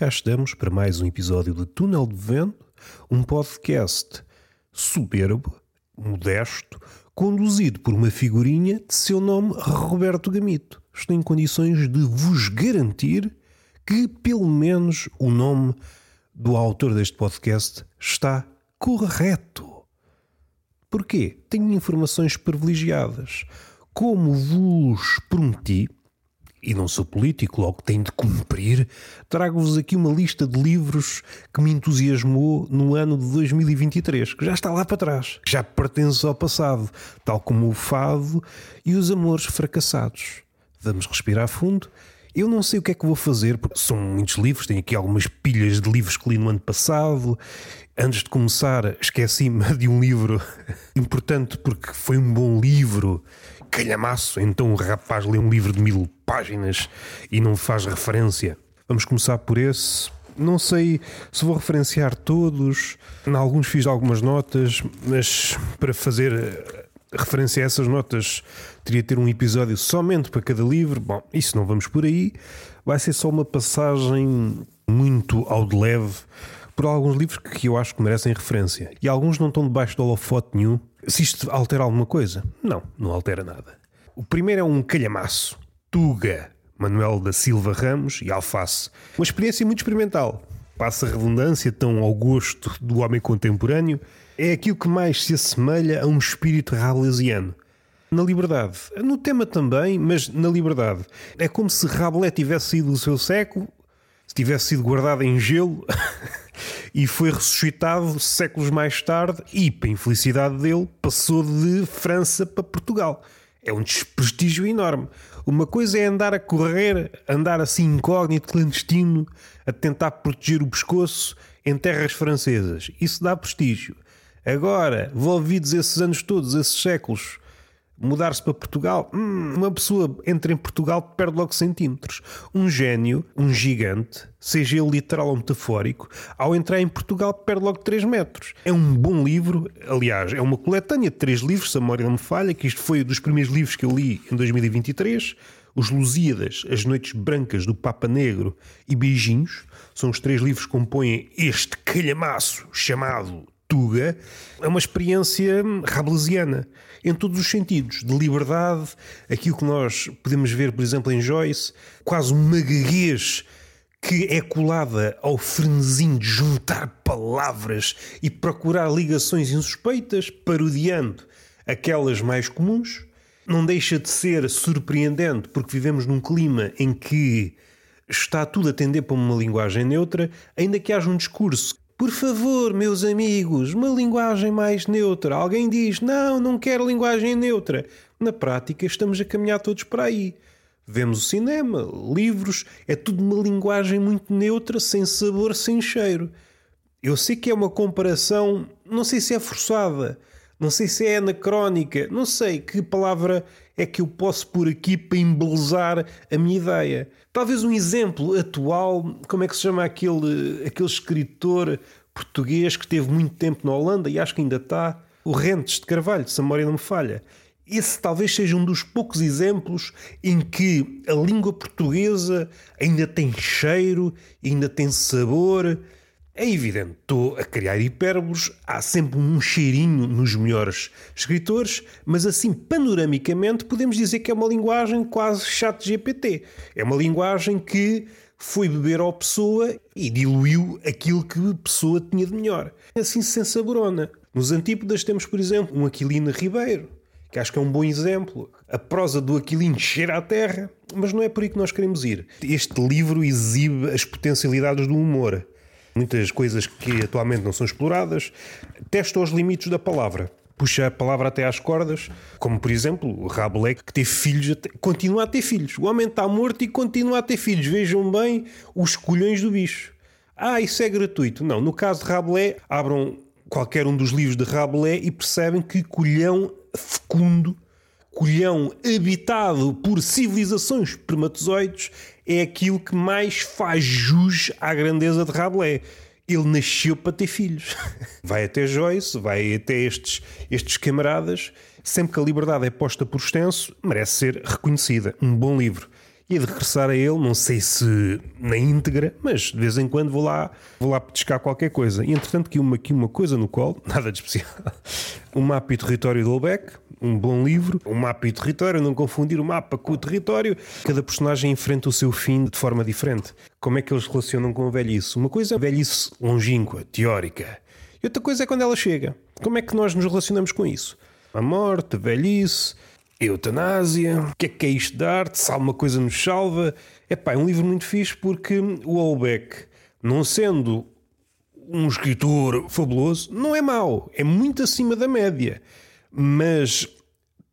Cá estamos para mais um episódio de Túnel de Vento, um podcast soberbo, modesto, conduzido por uma figurinha de seu nome Roberto Gamito. Estou em condições de vos garantir que, pelo menos, o nome do autor deste podcast está correto. Porquê? Tenho informações privilegiadas. Como vos prometi, e não sou político, logo tenho de cumprir, trago-vos aqui uma lista de livros que me entusiasmou no ano de 2023, que já está lá para trás, que já pertence ao passado, tal como o fado e os amores fracassados. Vamos respirar fundo. Eu não sei o que é que vou fazer, porque são muitos livros, tenho aqui algumas pilhas de livros que li no ano passado. Antes de começar, esqueci-me de um livro importante porque foi um bom livro calhamaço, então o rapaz lê um livro de mil páginas e não faz referência. Vamos começar por esse. Não sei se vou referenciar todos, em alguns fiz algumas notas, mas para fazer eh, referência a essas notas teria de ter um episódio somente para cada livro. Bom, isso não vamos por aí. Vai ser só uma passagem muito ao de leve por alguns livros que eu acho que merecem referência. E alguns não estão debaixo de holofote nenhum. Se isto altera alguma coisa? Não, não altera nada. O primeiro é um calhamaço. Tuga, Manuel da Silva Ramos e Alface. Uma experiência muito experimental. Passa a redundância tão ao gosto do homem contemporâneo. É aquilo que mais se assemelha a um espírito rabelesiano. Na liberdade. No tema também, mas na liberdade. É como se Rabelais tivesse sido do seu século, se tivesse sido guardado em gelo e foi ressuscitado séculos mais tarde e, para infelicidade dele, passou de França para Portugal. É um desprestígio enorme. Uma coisa é andar a correr, andar assim incógnito, clandestino, a tentar proteger o pescoço em terras francesas. Isso dá prestígio. Agora, envolvidos esses anos todos, esses séculos, mudar-se para Portugal, hum, uma pessoa entra em Portugal perde logo centímetros. Um gênio, um gigante, seja ele literal ou metafórico, ao entrar em Portugal perde logo 3 metros. É um bom livro, aliás, é uma coletânea de três livros, se a memória não me falha, que isto foi dos primeiros livros que eu li em 2023. Os Lusíadas, As Noites Brancas do Papa Negro e Beijinhos são os três livros que compõem este calhamaço chamado Tuga. É uma experiência rabelesiana em todos os sentidos, de liberdade, aquilo que nós podemos ver, por exemplo, em Joyce, quase uma gaguez que é colada ao frenesim de juntar palavras e procurar ligações insuspeitas, parodiando aquelas mais comuns. Não deixa de ser surpreendente porque vivemos num clima em que está tudo a tender para uma linguagem neutra, ainda que haja um discurso por favor, meus amigos, uma linguagem mais neutra. Alguém diz: Não, não quero linguagem neutra. Na prática, estamos a caminhar todos para aí. Vemos o cinema, livros, é tudo uma linguagem muito neutra, sem sabor, sem cheiro. Eu sei que é uma comparação, não sei se é forçada, não sei se é anacrónica, não sei que palavra é que eu posso pôr aqui para embelezar a minha ideia. Talvez um exemplo atual, como é que se chama aquele, aquele escritor português que teve muito tempo na Holanda e acho que ainda está, o Rentes de Carvalho, se a memória não me falha. Esse talvez seja um dos poucos exemplos em que a língua portuguesa ainda tem cheiro, ainda tem sabor, é evidente, estou a criar hipérboles, há sempre um cheirinho nos melhores escritores, mas assim, panoramicamente, podemos dizer que é uma linguagem quase chat GPT. É uma linguagem que foi beber ao Pessoa e diluiu aquilo que a Pessoa tinha de melhor. Assim, sem saborona. Nos Antípodas temos, por exemplo, um Aquilino Ribeiro, que acho que é um bom exemplo. A prosa do Aquilino cheira à terra, mas não é por aí que nós queremos ir. Este livro exibe as potencialidades do humor muitas coisas que atualmente não são exploradas, testa os limites da palavra. Puxa a palavra até às cordas, como por exemplo o Rabelais, que teve filhos, continua a ter filhos. O homem está morto e continua a ter filhos. Vejam bem os colhões do bicho. Ah, isso é gratuito. Não, no caso de Rabelais, abram qualquer um dos livros de Rabelais e percebem que colhão fecundo colhão habitado por civilizações espermatozoides é aquilo que mais faz jus à grandeza de Rabelais. Ele nasceu para ter filhos. Vai até Joyce, vai até estes, estes camaradas. Sempre que a liberdade é posta por extenso, merece ser reconhecida. Um bom livro. E de regressar a ele, não sei se na íntegra, mas de vez em quando vou lá, vou lá petiscar qualquer coisa. E entretanto, aqui uma, aqui uma coisa no qual, nada de especial, o mapa e território do Olbeck, um bom livro, o mapa e território, não confundir o mapa com o território. Cada personagem enfrenta o seu fim de forma diferente. Como é que eles relacionam com a velhice? Uma coisa é a velhice longínqua, teórica. E outra coisa é quando ela chega. Como é que nós nos relacionamos com isso? A morte, a velhice, eutanásia, o que é que é isto de arte, se alguma coisa nos salva. Epá, é um livro muito fixe porque o Holbeck, não sendo um escritor fabuloso, não é mau, é muito acima da média, mas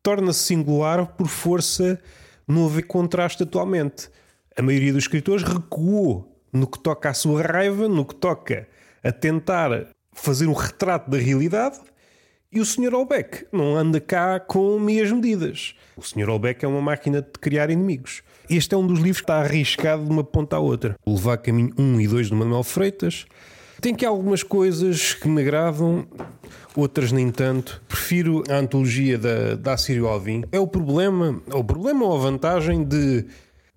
torna-se singular por força não haver contraste atualmente. A maioria dos escritores recuou no que toca à sua raiva, no que toca a tentar fazer um retrato da realidade e o Sr. Olbeck não anda cá com meias medidas. O Sr. Olbeck é uma máquina de criar inimigos. Este é um dos livros que está arriscado de uma ponta à outra. O Levar Caminho 1 e 2 do Manuel Freitas. Tem aqui algumas coisas que me agradam, outras nem tanto. Prefiro a antologia da, da Assírio Alvim. É o problema, o problema ou a vantagem de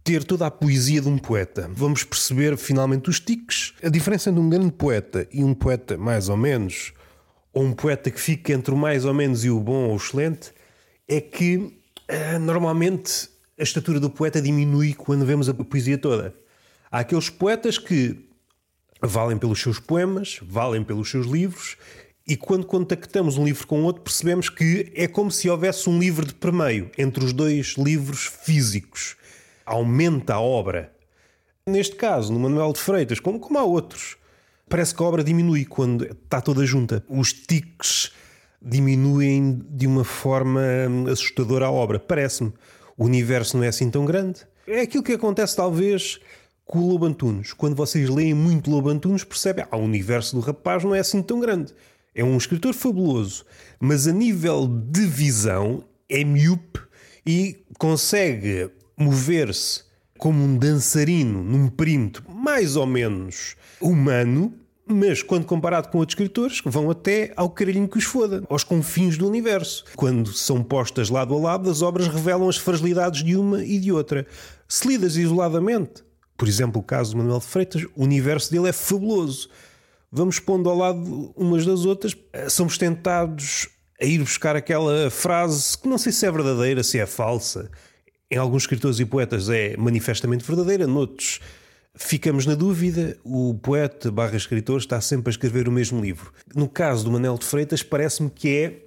ter toda a poesia de um poeta. Vamos perceber finalmente os tiques. A diferença entre um grande poeta e um poeta mais ou menos ou um poeta que fica entre o mais ou menos e o bom ou o excelente, é que uh, normalmente a estatura do poeta diminui quando vemos a poesia toda. Há aqueles poetas que valem pelos seus poemas, valem pelos seus livros, e quando contactamos um livro com outro, percebemos que é como se houvesse um livro de permeio entre os dois livros físicos. Aumenta a obra. Neste caso, no Manuel de Freitas, como, como há outros, parece que a obra diminui quando está toda junta. Os tiques diminuem de uma forma assustadora a obra, parece-me. O universo não é assim tão grande. É aquilo que acontece, talvez, com o Lobo Antunes. Quando vocês leem muito Lobo Antunes, percebem que ah, o universo do rapaz não é assim tão grande. É um escritor fabuloso, mas a nível de visão é miúpe e consegue mover-se como um dançarino num perímetro mais ou menos humano, mas quando comparado com outros escritores, vão até ao caralhinho que os foda, aos confins do universo. Quando são postas lado a lado, as obras revelam as fragilidades de uma e de outra. Se lidas isoladamente, por exemplo, o caso de Manuel de Freitas, o universo dele é fabuloso. Vamos pondo ao lado umas das outras, somos tentados a ir buscar aquela frase que não sei se é verdadeira, se é falsa. Em alguns escritores e poetas é manifestamente verdadeira, noutros Ficamos na dúvida, o poeta barra escritor está sempre a escrever o mesmo livro. No caso do Manel de Freitas, parece-me que é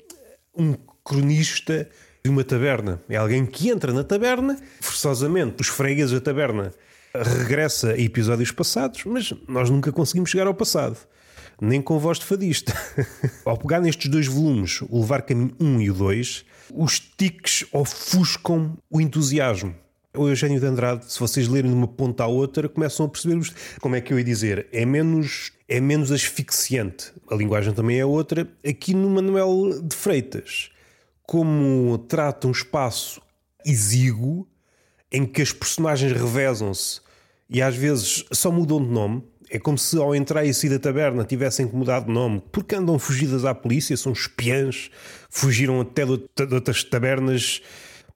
um cronista de uma taberna. É alguém que entra na taberna, forçosamente, os fregueses da taberna regressa a episódios passados, mas nós nunca conseguimos chegar ao passado. Nem com voz de fadista. ao pegar nestes dois volumes, o Levar Caminho 1 e o 2, os tiques ofuscam o entusiasmo o Eugênio de Andrade, se vocês lerem de uma ponta à outra, começam a perceber como é que eu ia dizer, é menos, é menos asfixiante. A linguagem também é outra. Aqui no Manuel de Freitas, como trata um espaço exíguo em que as personagens revezam-se e às vezes só mudam de nome. É como se ao entrar e sair da taberna tivessem que mudar de nome, porque andam fugidas à polícia, são espiãs, fugiram até de outras tabernas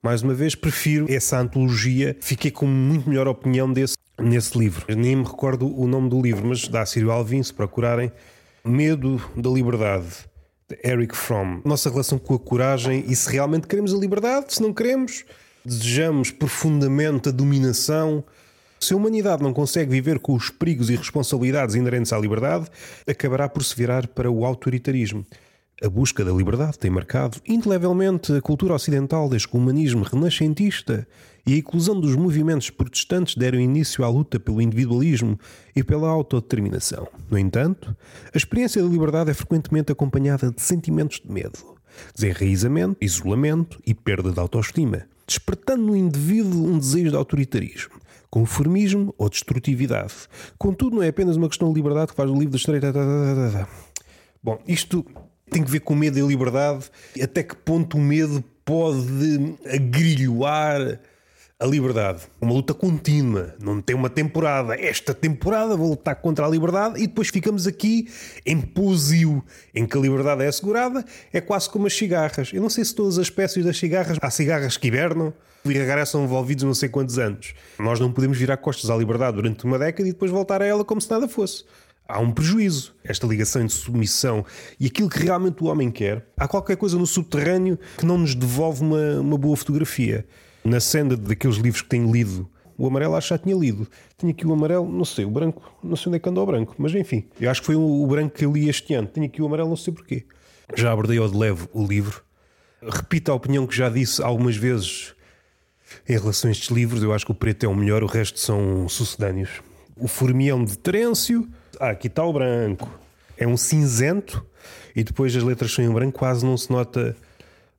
mais uma vez, prefiro essa antologia. Fiquei com muito melhor opinião desse, nesse livro. Nem me recordo o nome do livro, mas dá Sírio Alvin, se procurarem. Medo da Liberdade, de Eric Fromm. Nossa relação com a coragem e se realmente queremos a liberdade, se não queremos, desejamos profundamente a dominação. Se a humanidade não consegue viver com os perigos e responsabilidades inerentes à liberdade, acabará por se virar para o autoritarismo. A busca da liberdade tem marcado indelevelmente a cultura ocidental desde que o humanismo renascentista e a inclusão dos movimentos protestantes deram início à luta pelo individualismo e pela autodeterminação. No entanto, a experiência da liberdade é frequentemente acompanhada de sentimentos de medo, desenraizamento, isolamento e perda de autoestima, despertando no indivíduo um desejo de autoritarismo conformismo ou destrutividade. Contudo, não é apenas uma questão de liberdade que faz o livro da estreita. Bom, isto tem que ver com medo e liberdade. Até que ponto o medo pode agrilhoar a liberdade. Uma luta contínua, não tem uma temporada. Esta temporada vou lutar contra a liberdade e depois ficamos aqui em posio, em que a liberdade é assegurada, é quase como as cigarras. Eu não sei se todas as espécies das cigarras, há cigarras que hibernam e regressam envolvidos não sei quantos anos. Nós não podemos virar costas à liberdade durante uma década e depois voltar a ela como se nada fosse. Há um prejuízo, esta ligação de submissão e aquilo que realmente o homem quer. Há qualquer coisa no subterrâneo que não nos devolve uma, uma boa fotografia na senda daqueles livros que tenho lido. O amarelo acho que já tinha lido. Tinha aqui o amarelo, não sei, o branco, não sei onde é que andou o branco, mas enfim, eu acho que foi o branco que li este ano. Tinha aqui o amarelo, não sei porquê. Já abordei ao de leve o livro. Repito a opinião que já disse algumas vezes em relação a estes livros. Eu acho que o preto é o melhor, o resto são sucedâneos. O Formião de Terêncio. Ah, aqui está o branco. É um cinzento e depois as letras são em branco, quase não se nota,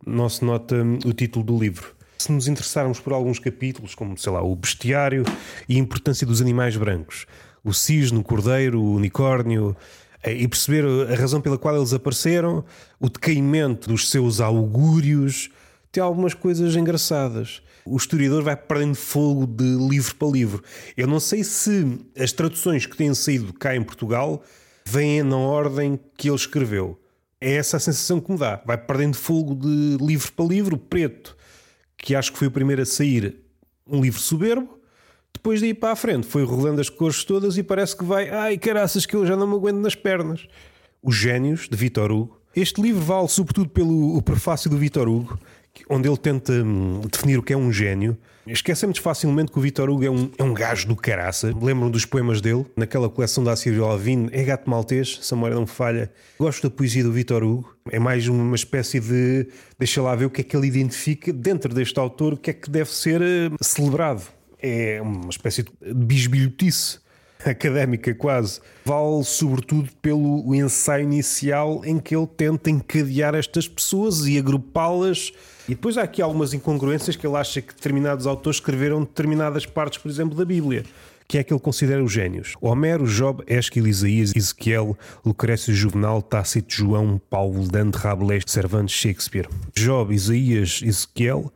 não se nota o título do livro se nos interessarmos por alguns capítulos, como, sei lá, o bestiário e a importância dos animais brancos, o cisne, o cordeiro, o unicórnio, eh, e perceber a razão pela qual eles apareceram, o decaimento dos seus augúrios, tem algumas coisas engraçadas. O historiador vai perdendo fogo de livro para livro. Eu não sei se as traduções que têm saído cá em Portugal vêm na ordem que ele escreveu. É essa a sensação que me dá. Vai perdendo fogo de livro para livro, preto que acho que foi o primeiro a sair, um livro soberbo. Depois de ir para a frente, foi rolando as cores todas e parece que vai. Ai, caraças, que eu já não me aguento nas pernas. Os Gênios, de Vitor Hugo. Este livro vale sobretudo pelo prefácio do Vitor Hugo, onde ele tenta hum, definir o que é um gênio. Esquecemos facilmente que o Vitor Hugo é um, é um gajo do caraça. Lembram dos poemas dele, naquela coleção da Assírio Alvim, é gato maltês, se a memória não falha. Gosto da poesia do Vitor Hugo. É mais uma espécie de. Deixa lá ver o que é que ele identifica dentro deste autor, o que é que deve ser uh, celebrado. É uma espécie de bisbilhotice académica quase, vale sobretudo pelo ensaio inicial em que ele tenta encadear estas pessoas e agrupá-las. E depois há aqui algumas incongruências que ele acha que determinados autores escreveram determinadas partes, por exemplo, da Bíblia. Que é que ele considera os génios? Homero, Job, Esquil, Isaías, Ezequiel, Lucrécio, Juvenal, Tácito, João, Paulo, Dante, Rabelais, Cervantes, Shakespeare. Job, Isaías, Ezequiel,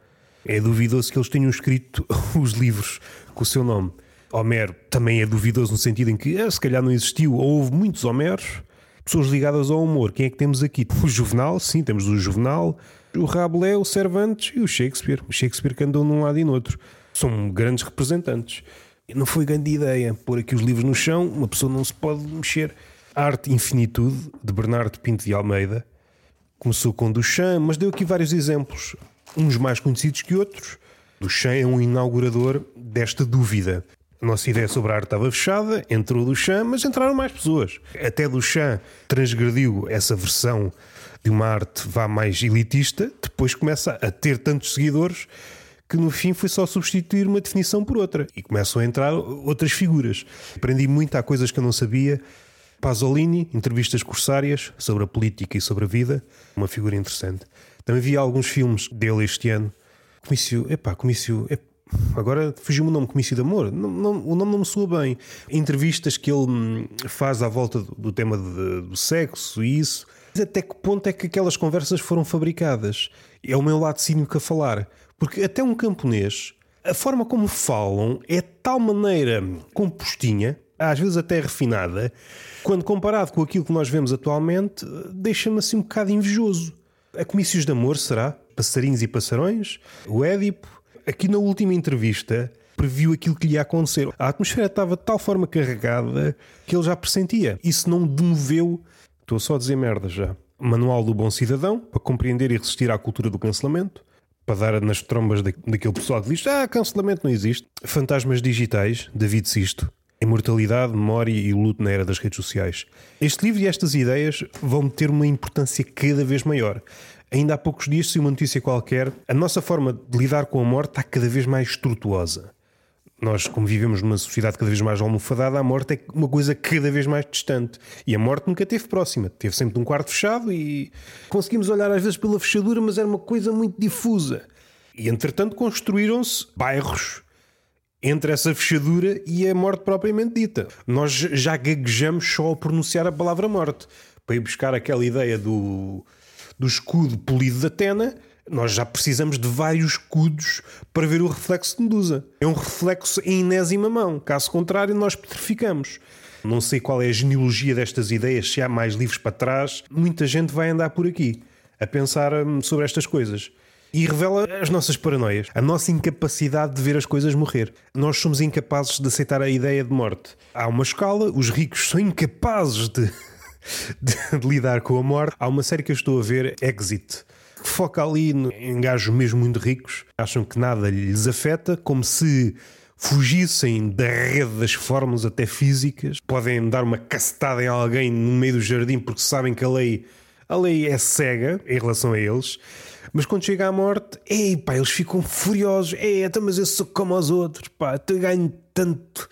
é duvidoso que eles tenham escrito os livros com o seu nome. Homero também é duvidoso no sentido em que, ah, se calhar não existiu, ou houve muitos Homeros, pessoas ligadas ao humor. Quem é que temos aqui? O Juvenal, sim, temos o Juvenal, o Rabelais, o Cervantes e o Shakespeare. O Shakespeare que andou num lado e no outro. São grandes representantes. Não foi grande ideia pôr aqui os livros no chão, uma pessoa não se pode mexer. Arte Infinitude, de Bernardo Pinto de Almeida. Começou com Duchamp, mas deu aqui vários exemplos, uns mais conhecidos que outros. Duchamp é um inaugurador desta dúvida. A nossa ideia sobre a arte estava fechada, entrou Duchamp, mas entraram mais pessoas. Até Duchamp transgrediu essa versão de uma arte vá mais elitista, depois começa a ter tantos seguidores que no fim foi só substituir uma definição por outra e começam a entrar outras figuras. Aprendi muito, há coisas que eu não sabia. Pasolini, entrevistas corsárias sobre a política e sobre a vida, uma figura interessante. Também vi alguns filmes dele este ano. Comício, epá, comício, epá, Agora fugiu-me o nome Comício de Amor. Não, não, o nome não me soa bem. Entrevistas que ele hum, faz à volta do, do tema de, do sexo e isso. Até que ponto é que aquelas conversas foram fabricadas? É o meu lado cínico a falar. Porque até um camponês, a forma como falam é de tal maneira compostinha, às vezes até refinada, quando comparado com aquilo que nós vemos atualmente, deixa-me assim um bocado invejoso. A Comícios de Amor será? Passarinhos e Passarões? O Édipo? Aqui na última entrevista previu aquilo que lhe ia acontecer. A atmosfera estava de tal forma carregada que ele já pressentia. Isso não demoveu. Estou só a dizer merda já. Manual do Bom Cidadão, para compreender e resistir à cultura do cancelamento, para dar nas trombas daquele pessoal que diz: Ah, cancelamento não existe. Fantasmas Digitais, David Sisto. Imortalidade, memória e luto na era das redes sociais. Este livro e estas ideias vão ter uma importância cada vez maior. Ainda há poucos dias se uma notícia qualquer, a nossa forma de lidar com a morte está cada vez mais tortuosa. Nós, como vivemos numa sociedade cada vez mais almofadada, a morte é uma coisa cada vez mais distante. E a morte nunca esteve próxima. Teve sempre num quarto fechado e conseguimos olhar às vezes pela fechadura, mas era uma coisa muito difusa. E entretanto construíram-se bairros entre essa fechadura e a morte propriamente dita. Nós já gaguejamos só ao pronunciar a palavra morte. Para ir buscar aquela ideia do do escudo polido de Atena, Nós já precisamos de vários escudos para ver o reflexo de Medusa. É um reflexo em enésima mão. Caso contrário, nós petrificamos. Não sei qual é a genealogia destas ideias, se há mais livros para trás. Muita gente vai andar por aqui a pensar hum, sobre estas coisas. E revela as nossas paranoias, a nossa incapacidade de ver as coisas morrer. Nós somos incapazes de aceitar a ideia de morte. Há uma escala, os ricos são incapazes de, de, de lidar com a morte. Há uma série que eu estou a ver, Exit que foca ali em gajos mesmo muito ricos, acham que nada lhes afeta, como se fugissem da rede das formas até físicas, podem dar uma cacetada em alguém no meio do jardim porque sabem que a lei, a lei é cega em relação a eles. Mas quando chega à morte, ei, pá, eles ficam furiosos. É, mas eu sou como os outros, pá, te ganho tanto,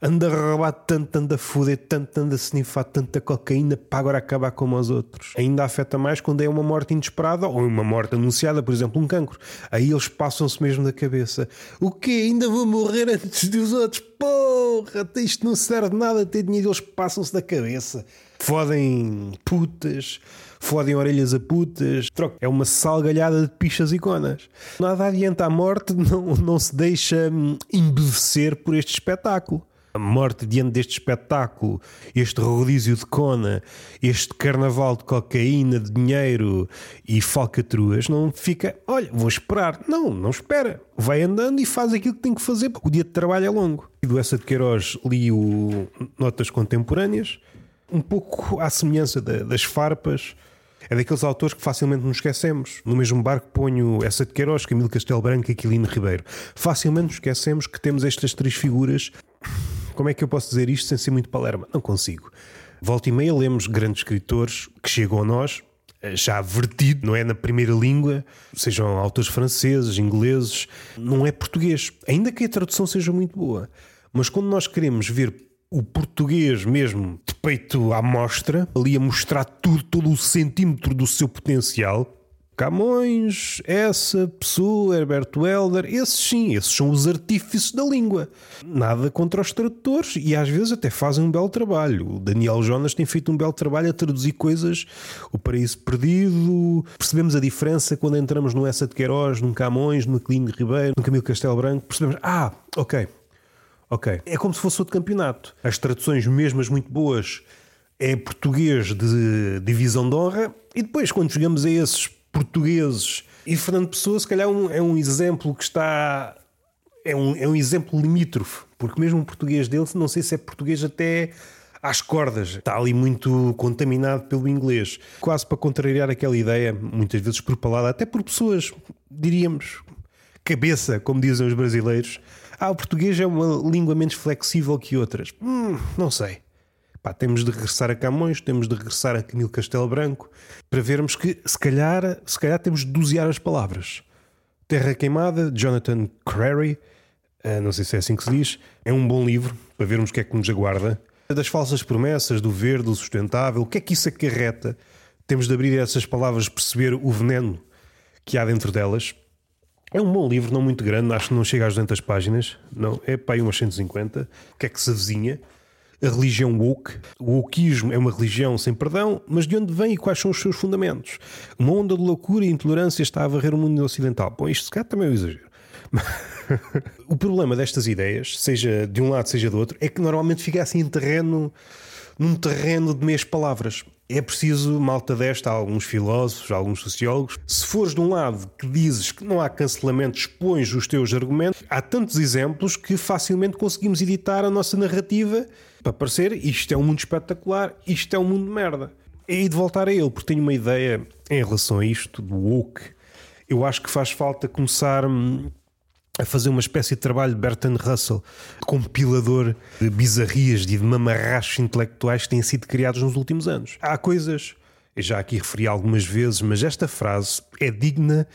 anda a roubar tanto, anda a foder tanto, anda a snifar tanta cocaína para agora acabar como os outros. Ainda afeta mais quando é uma morte inesperada ou uma morte anunciada, por exemplo, um cancro. Aí eles passam-se mesmo da cabeça. O quê? Ainda vou morrer antes dos outros? Porra, isto não serve nada ter dinheiro, eles passam-se da cabeça. Fodem putas fodem orelhas a putas. Troca. É uma salgalhada de pichas e conas. Nada adianta a morte, não, não se deixa hum, embevecer por este espetáculo. A morte diante deste espetáculo, este rodízio de cona, este carnaval de cocaína, de dinheiro e falcatruas, não fica, olha, vou esperar. Não, não espera. Vai andando e faz aquilo que tem que fazer, porque o dia de trabalho é longo. E do Essa de Queiroz li o Notas Contemporâneas, um pouco à semelhança das farpas é daqueles autores que facilmente nos esquecemos. No mesmo barco ponho essa de Queiroz, Camilo Castelo Branco e Aquilino Ribeiro. Facilmente nos esquecemos que temos estas três figuras. Como é que eu posso dizer isto sem ser muito palerma? Não consigo. Volta e meia lemos grandes escritores que chegam a nós, já vertido, não é na primeira língua, sejam autores franceses, ingleses, não é português. Ainda que a tradução seja muito boa. Mas quando nós queremos ver o português mesmo de peito à mostra, ali a mostrar tudo, todo o centímetro do seu potencial. Camões, essa, Pessoa, Herberto Helder, esses sim, esses são os artífices da língua. Nada contra os tradutores e às vezes até fazem um belo trabalho. O Daniel Jonas tem feito um belo trabalho a traduzir coisas, O Paraíso Perdido. Percebemos a diferença quando entramos no Essa de Queiroz, no Camões, no Clino Ribeiro, no Camilo Castelo Branco. Percebemos, ah, ok, Ok. É como se fosse outro campeonato. As traduções mesmas muito boas é português de divisão de honra e depois quando chegamos a esses portugueses e Fernando Pessoa se calhar um, é um exemplo que está é um, é um exemplo limítrofe porque mesmo o português dele não sei se é português até às cordas está ali muito contaminado pelo inglês quase para contrariar aquela ideia muitas vezes propalada até por pessoas diríamos cabeça como dizem os brasileiros ah, o português é uma língua menos flexível que outras. Hum, não sei. Pá, temos de regressar a Camões, temos de regressar a Camilo Castelo Branco para vermos que se calhar, se calhar temos de dosear as palavras. Terra Queimada, Jonathan Crary, uh, não sei se é assim que se diz, é um bom livro para vermos o que é que nos aguarda. Das falsas promessas, do verde, do sustentável, o que é que isso acarreta? Temos de abrir essas palavras, perceber o veneno que há dentro delas é um bom livro, não muito grande, acho que não chega às 200 páginas, não, é para aí umas 150. O que é que se avizinha? A religião woke. O wokeismo é uma religião sem perdão, mas de onde vem e quais são os seus fundamentos? Uma onda de loucura e intolerância está a varrer o mundo ocidental. Bom, isto se calhar também é um exagero. o problema destas ideias, seja de um lado, seja do outro, é que normalmente fica assim em terreno, num terreno de meias palavras. É preciso, malta desta, alguns filósofos, alguns sociólogos. Se fores de um lado que dizes que não há cancelamento, expões os teus argumentos, há tantos exemplos que facilmente conseguimos editar a nossa narrativa para parecer isto é um mundo espetacular, isto é um mundo de merda. E de voltar a ele, porque tenho uma ideia em relação a isto, do woke. Eu acho que faz falta começar hum, a fazer uma espécie de trabalho de Bertrand Russell, compilador de bizarrias e de mamarrachos intelectuais que têm sido criados nos últimos anos. Há coisas, eu já aqui referi algumas vezes, mas esta frase é digna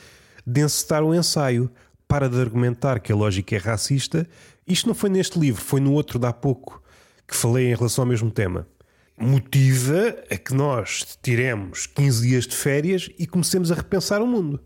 de encetar o ensaio. Para de argumentar que a lógica é racista. Isto não foi neste livro, foi no outro de há pouco que falei em relação ao mesmo tema. Motiva a que nós tiremos 15 dias de férias e comecemos a repensar o mundo.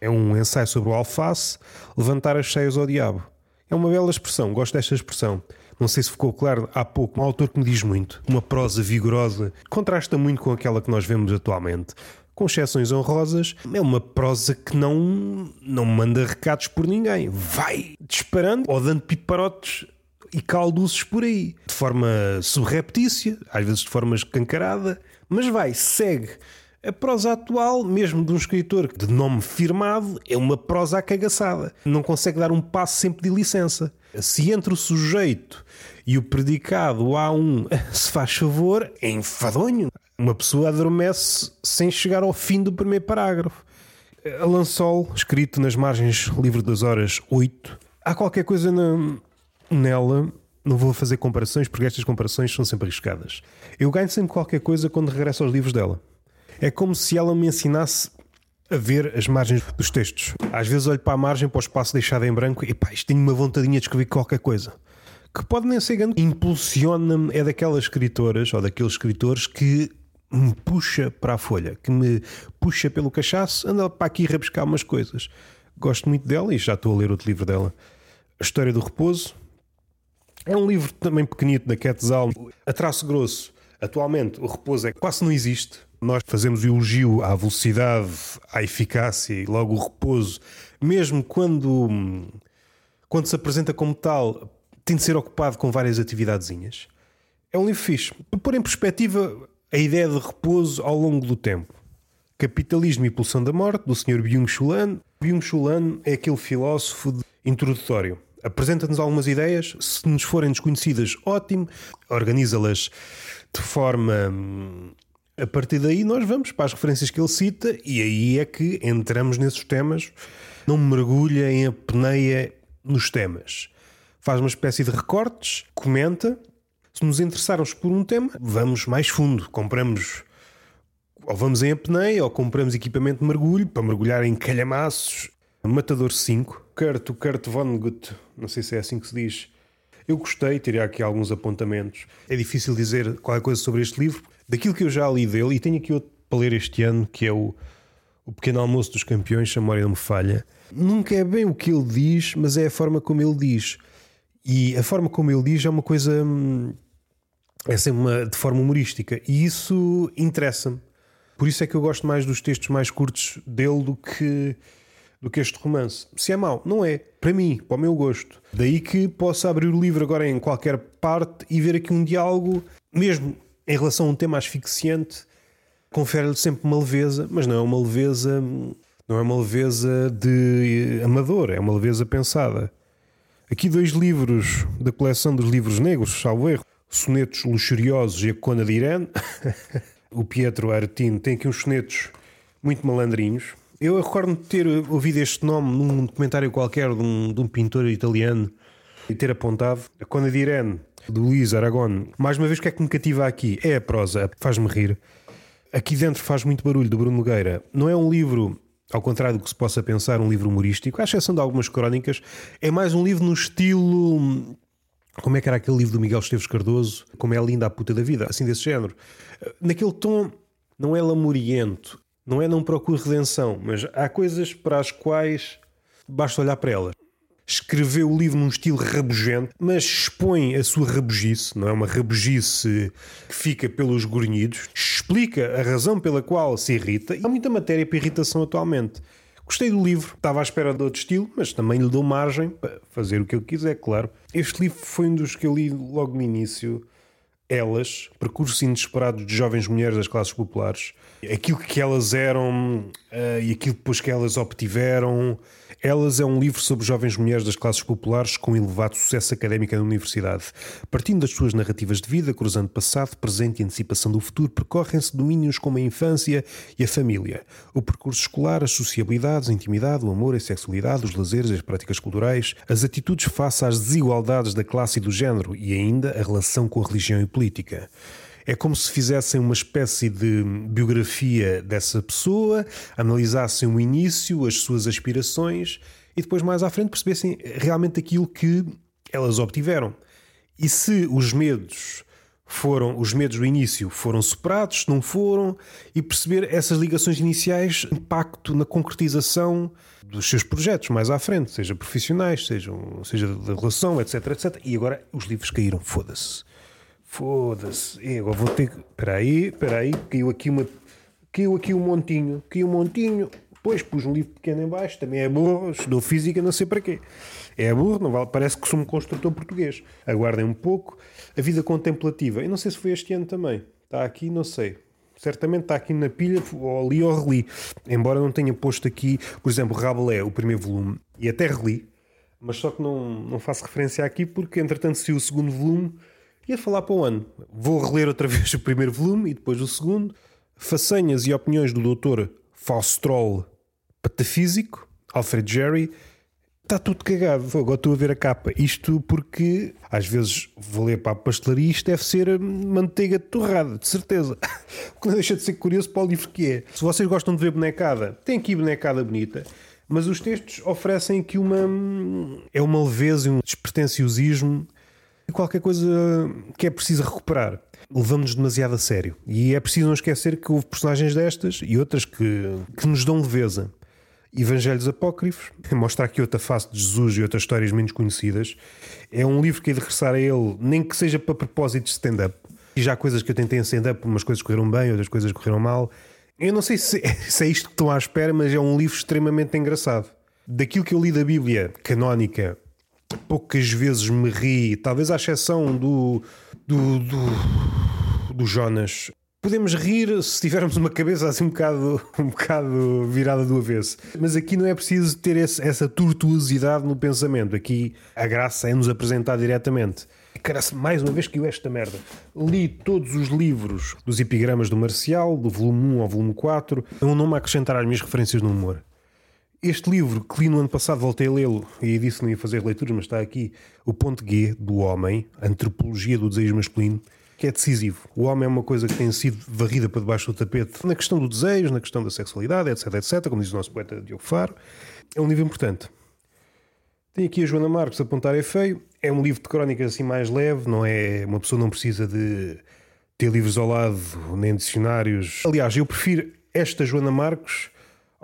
É um ensaio sobre o alface, levantar as cheias ao diabo. É uma bela expressão, gosto desta expressão. Não sei se ficou claro há pouco, um autor que me diz muito. Uma prosa vigorosa, contrasta muito com aquela que nós vemos atualmente. com exceções honrosas, é uma prosa que não, não manda recados por ninguém. Vai disparando ou dando piparotes e calduces por aí, de forma subreptícia, às vezes de forma escancarada, mas vai, segue. A prosa atual, mesmo de um escritor de nome firmado, é uma prosa acagaçada. Não consegue dar um passo sem pedir licença. Se entre o sujeito e o predicado há um se faz favor, é enfadonho. Uma pessoa adormece sem chegar ao fim do primeiro parágrafo. A Lançol, escrito nas margens livre das horas 8, há qualquer coisa na, nela. Não vou fazer comparações porque estas comparações são sempre arriscadas. Eu ganho sempre qualquer coisa quando regresso aos livros dela. É como se ela me ensinasse a ver as margens dos textos. Às vezes olho para a margem, para o espaço deixado em branco e pá, isto tenho uma vontadinha de escrever qualquer coisa. Que pode nem ser grande. Impulsiona-me, é daquelas escritoras ou daqueles escritores que me puxa para a folha, que me puxa pelo cachaço, anda para aqui rabiscar umas coisas. Gosto muito dela e já estou a ler outro livro dela. A História do Repouso. É um livro também pequenito da Quetzal. A traço grosso. Atualmente o repouso é quase não existe. Nós fazemos o elogio à velocidade, à eficácia e logo o repouso, mesmo quando, quando se apresenta como tal, tem de ser ocupado com várias atividadezinhas. É um livro fixe. Para pôr em perspectiva a ideia de repouso ao longo do tempo. Capitalismo e Pulsão da Morte, do Sr. Byung-Chul Han. Byung-Chul Han é aquele filósofo introdutório. Apresenta-nos algumas ideias, se nos forem desconhecidas, ótimo, organiza-las de forma. A partir daí, nós vamos para as referências que ele cita e aí é que entramos nesses temas. Não mergulha em apneia nos temas. Faz uma espécie de recortes, comenta se nos interessarmos por um tema, vamos mais fundo, compramos ou vamos em apneia ou compramos equipamento de mergulho para mergulhar em calhamaços. Matador 5, Kurt, Kurt Vonnegut, não sei se é assim que se diz. Eu gostei, tirei aqui alguns apontamentos. É difícil dizer qualquer coisa sobre este livro. Daquilo que eu já li dele, e tenho aqui outro para ler este ano, que é o, o Pequeno Almoço dos Campeões, se a memória não me falha. Nunca é bem o que ele diz, mas é a forma como ele diz. E a forma como ele diz é uma coisa hum, é sempre uma, de forma humorística e isso interessa-me. Por isso é que eu gosto mais dos textos mais curtos dele do que, do que este romance. Se é mau, não é. Para mim, para o meu gosto. Daí que posso abrir o livro agora em qualquer parte e ver aqui um diálogo, mesmo em relação a um tema asfixiante, confere-lhe sempre uma leveza, mas não é uma leveza, não é uma leveza de amador, é uma leveza pensada. Aqui dois livros da coleção dos livros negros, salvo erro sonetos luxuriosos e a Cona de Irã. o Pietro Artino tem aqui uns sonetos muito malandrinhos. Eu recordo-me de ter ouvido este nome num documentário qualquer de um, de um pintor italiano e ter apontado a Cona de Irã, de Luís Aragon. Mais uma vez, o que é que me cativa aqui? É a prosa, faz-me rir. Aqui dentro faz muito barulho, do Bruno Nogueira. Não é um livro, ao contrário do que se possa pensar, um livro humorístico, à exceção de algumas crónicas, é mais um livro no estilo como é que era aquele livro do Miguel Esteves Cardoso, Como é linda a puta da vida, assim desse género. Naquele tom, não é lamuriento, não é não procure redenção, mas há coisas para as quais basta olhar para elas. Escreveu o livro num estilo rabugento, mas expõe a sua rabugice, não é uma rabugice que fica pelos grunhidos, explica a razão pela qual se irrita. E há muita matéria para irritação atualmente. Gostei do livro, estava à espera de outro estilo, mas também lhe dou margem para fazer o que eu quiser, claro. Este livro foi um dos que eu li logo no início. Elas, percursos inesperados de jovens mulheres das classes populares, aquilo que elas eram uh, e aquilo depois que elas obtiveram, elas é um livro sobre jovens mulheres das classes populares com elevado sucesso académico na universidade. Partindo das suas narrativas de vida, cruzando passado, presente e antecipação do futuro, percorrem-se domínios como a infância e a família, o percurso escolar, as sociabilidades, a intimidade, o amor, a sexualidade, os lazeres, as práticas culturais, as atitudes face às desigualdades da classe e do género e ainda a relação com a religião e política. É como se fizessem uma espécie de biografia dessa pessoa, analisassem o início, as suas aspirações e depois mais à frente percebessem realmente aquilo que elas obtiveram. E se os medos foram os medos do início foram superados, se não foram, e perceber essas ligações iniciais, impacto na concretização dos seus projetos mais à frente, seja profissionais, sejam, seja da relação, etc, etc. E agora os livros caíram, foda-se. Foda-se. Agora vou ter que. Espera aí, espera aí, caiu aqui uma. caiu aqui um montinho, caiu um montinho, depois pus um livro pequeno em baixo, também é burro, estudou física, não sei para quê. É burro, não vale, parece que sou um construtor português. Aguardem um pouco. A vida contemplativa, eu não sei se foi este ano também, está aqui, não sei. Certamente está aqui na pilha, ou li ou reli. Embora não tenha posto aqui, por exemplo, Rabelais, o primeiro volume, e até reli, mas só que não, não faço referência aqui porque, entretanto, se o segundo volume ia falar para o ano. Vou reler outra vez o primeiro volume e depois o segundo. Façanhas e opiniões do Dr. Faustrol Patafísico, Alfred Jerry. Está tudo cagado. Agora estou a ver a capa. Isto porque às vezes vou ler para a pastelaria isto deve ser manteiga torrada, de certeza. O que não deixa de ser curioso para o livro que é. Se vocês gostam de ver bonecada, tem aqui bonecada bonita. Mas os textos oferecem aqui uma. É uma leveza e um despretensiosismo qualquer coisa que é preciso recuperar. Levamos-nos demasiado a sério. E é preciso não esquecer que houve personagens destas e outras que, que nos dão leveza. Evangelhos Apócrifos, mostra aqui outra face de Jesus e outras histórias menos conhecidas. É um livro que é de regressar a ele, nem que seja para propósito de stand-up. E já há coisas que eu tentei em stand-up, umas coisas correram bem, outras coisas correram mal. Eu não sei se, se é isto que estão à espera, mas é um livro extremamente engraçado. Daquilo que eu li da Bíblia canónica, poucas vezes me ri, talvez à exceção do, do, do, do Jonas. Podemos rir se tivermos uma cabeça assim um bocado, um bocado virada do avesso. Mas aqui não é preciso ter esse, essa tortuosidade no pensamento. Aqui a graça é nos apresentar diretamente. Carece mais uma vez que eu esta merda. Li todos os livros dos epigramas do Marcial, do volume 1 ao volume 4. É um nome a acrescentar às minhas referências no humor. Este livro que li no ano passado, voltei a lê-lo e disse que não ia fazer leituras, mas está aqui o ponto G do homem, antropologia do desejo masculino, que é decisivo. O homem é uma coisa que tem sido varrida para debaixo do tapete na questão do desejo, na questão da sexualidade, etc, etc, como diz o nosso poeta Diogo Faro. É um livro importante. Tem aqui a Joana Marques, Apontar é Feio. É um livro de crónicas assim mais leve, não é? Uma pessoa não precisa de ter livros ao lado, nem dicionários. Aliás, eu prefiro esta Joana Marques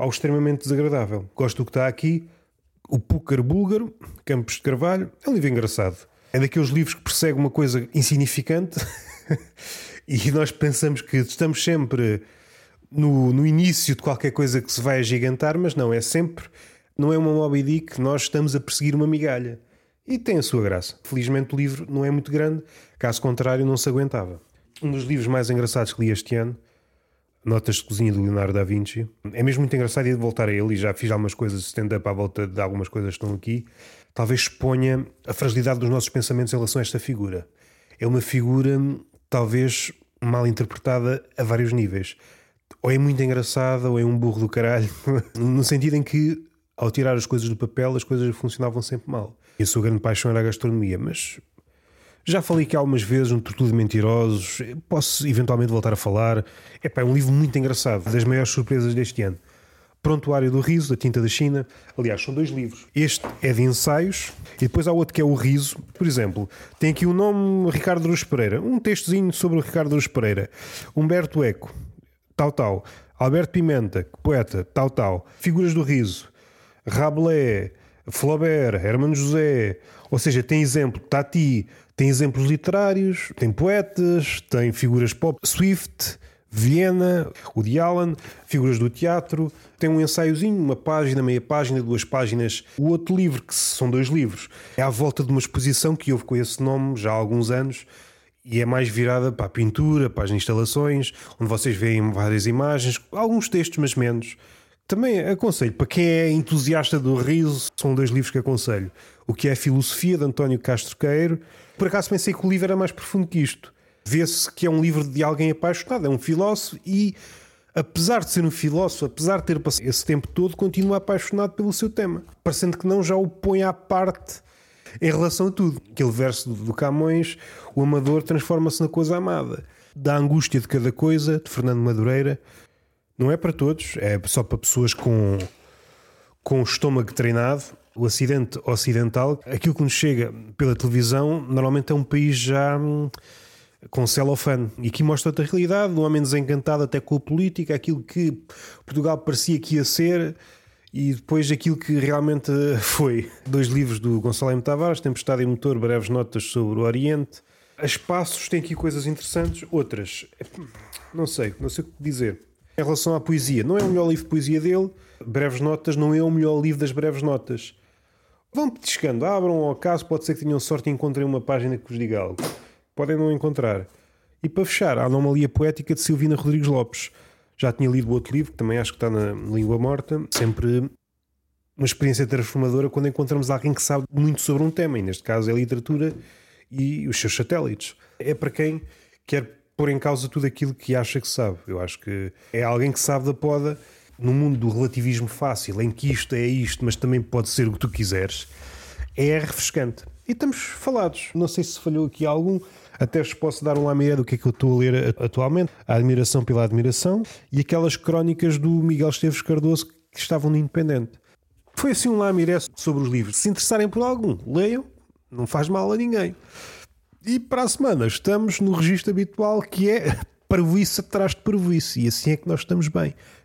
ao extremamente desagradável. Gosto do que está aqui. O Púcar Búlgaro, Campos de Carvalho, é um livro engraçado. É daqueles livros que persegue uma coisa insignificante e nós pensamos que estamos sempre no, no início de qualquer coisa que se vai agigantar, mas não, é sempre, não é uma Moby Dick, nós estamos a perseguir uma migalha. E tem a sua graça. Felizmente o livro não é muito grande, caso contrário, não se aguentava. Um dos livros mais engraçados que li este ano Notas de Cozinha do Leonardo da Vinci. É mesmo muito engraçado de voltar a ele, e já fiz algumas coisas stand-up à volta de algumas coisas que estão aqui. Talvez exponha a fragilidade dos nossos pensamentos em relação a esta figura. É uma figura, talvez, mal interpretada a vários níveis. Ou é muito engraçada, ou é um burro do caralho, no sentido em que, ao tirar as coisas do papel, as coisas funcionavam sempre mal. E a sua grande paixão era a gastronomia, mas já falei aqui algumas vezes no Tortuga de Mentirosos, posso eventualmente voltar a falar. É um livro muito engraçado, das maiores surpresas deste ano. Prontuário do Riso, da Tinta da China. Aliás, são dois livros. Este é de ensaios e depois há outro que é o Riso. Por exemplo, tem aqui o nome Ricardo Ruz Pereira, um textozinho sobre o Ricardo Ruz Pereira. Humberto Eco, tal, tal. Alberto Pimenta, poeta, tal, tal. Figuras do Riso. Rabelais, Flaubert, Hermano José. Ou seja, tem exemplo Tati, tem exemplos literários, tem poetas, tem figuras pop, Swift, Viena, Woody Allen, figuras do teatro. Tem um ensaiozinho, uma página, meia página, duas páginas. O outro livro, que são dois livros, é à volta de uma exposição que houve com esse nome já há alguns anos e é mais virada para a pintura, para as instalações, onde vocês veem várias imagens, alguns textos, mas menos. Também aconselho, para quem é entusiasta do riso, são dois livros que aconselho. O que é a Filosofia, de António Castro Queiro, por acaso pensei que o livro era mais profundo que isto. Vê-se que é um livro de alguém apaixonado, é um filósofo e, apesar de ser um filósofo, apesar de ter passado esse tempo todo, continua apaixonado pelo seu tema. Parecendo que não já o põe à parte em relação a tudo. Aquele verso do Camões, o amador transforma-se na coisa amada. Da angústia de cada coisa, de Fernando Madureira, não é para todos, é só para pessoas com, com o estômago treinado o acidente ocidental, aquilo que nos chega pela televisão, normalmente é um país já hum, com celofane. E aqui mostra outra realidade, um homem desencantado até com a política, aquilo que Portugal parecia que ia ser e depois aquilo que realmente foi. Dois livros do Gonçalo M. Tavares, Tempestade e Motor, breves notas sobre o Oriente. A espaços tem aqui coisas interessantes, outras, não sei, não sei o que dizer. Em relação à poesia, não é o melhor livro de poesia dele. Breves Notas não é o melhor livro das Breves Notas. Vão petiscando, abram ao acaso, pode ser que tenham sorte e encontrem uma página que vos diga algo. Podem não encontrar. E para fechar, a Anomalia Poética de Silvina Rodrigues Lopes. Já tinha lido outro livro, que também acho que está na língua morta. Sempre uma experiência transformadora quando encontramos alguém que sabe muito sobre um tema, e neste caso é a literatura e os seus satélites. É para quem quer pôr em causa tudo aquilo que acha que sabe. Eu acho que é alguém que sabe da poda no mundo do relativismo fácil, em que isto é isto, mas também pode ser o que tu quiseres. É refrescante. E estamos falados. Não sei se falhou aqui algum. Até vos posso dar um lamiré do que é que eu estou a ler atualmente. A admiração pela admiração e aquelas crónicas do Miguel Esteves Cardoso que estavam no Independente. Foi assim um lamiré sobre os livros. Se interessarem por algum, leiam. Não faz mal a ninguém. E para a semana estamos no registro habitual que é parvoíce atrás de parvoíce. E assim é que nós estamos bem.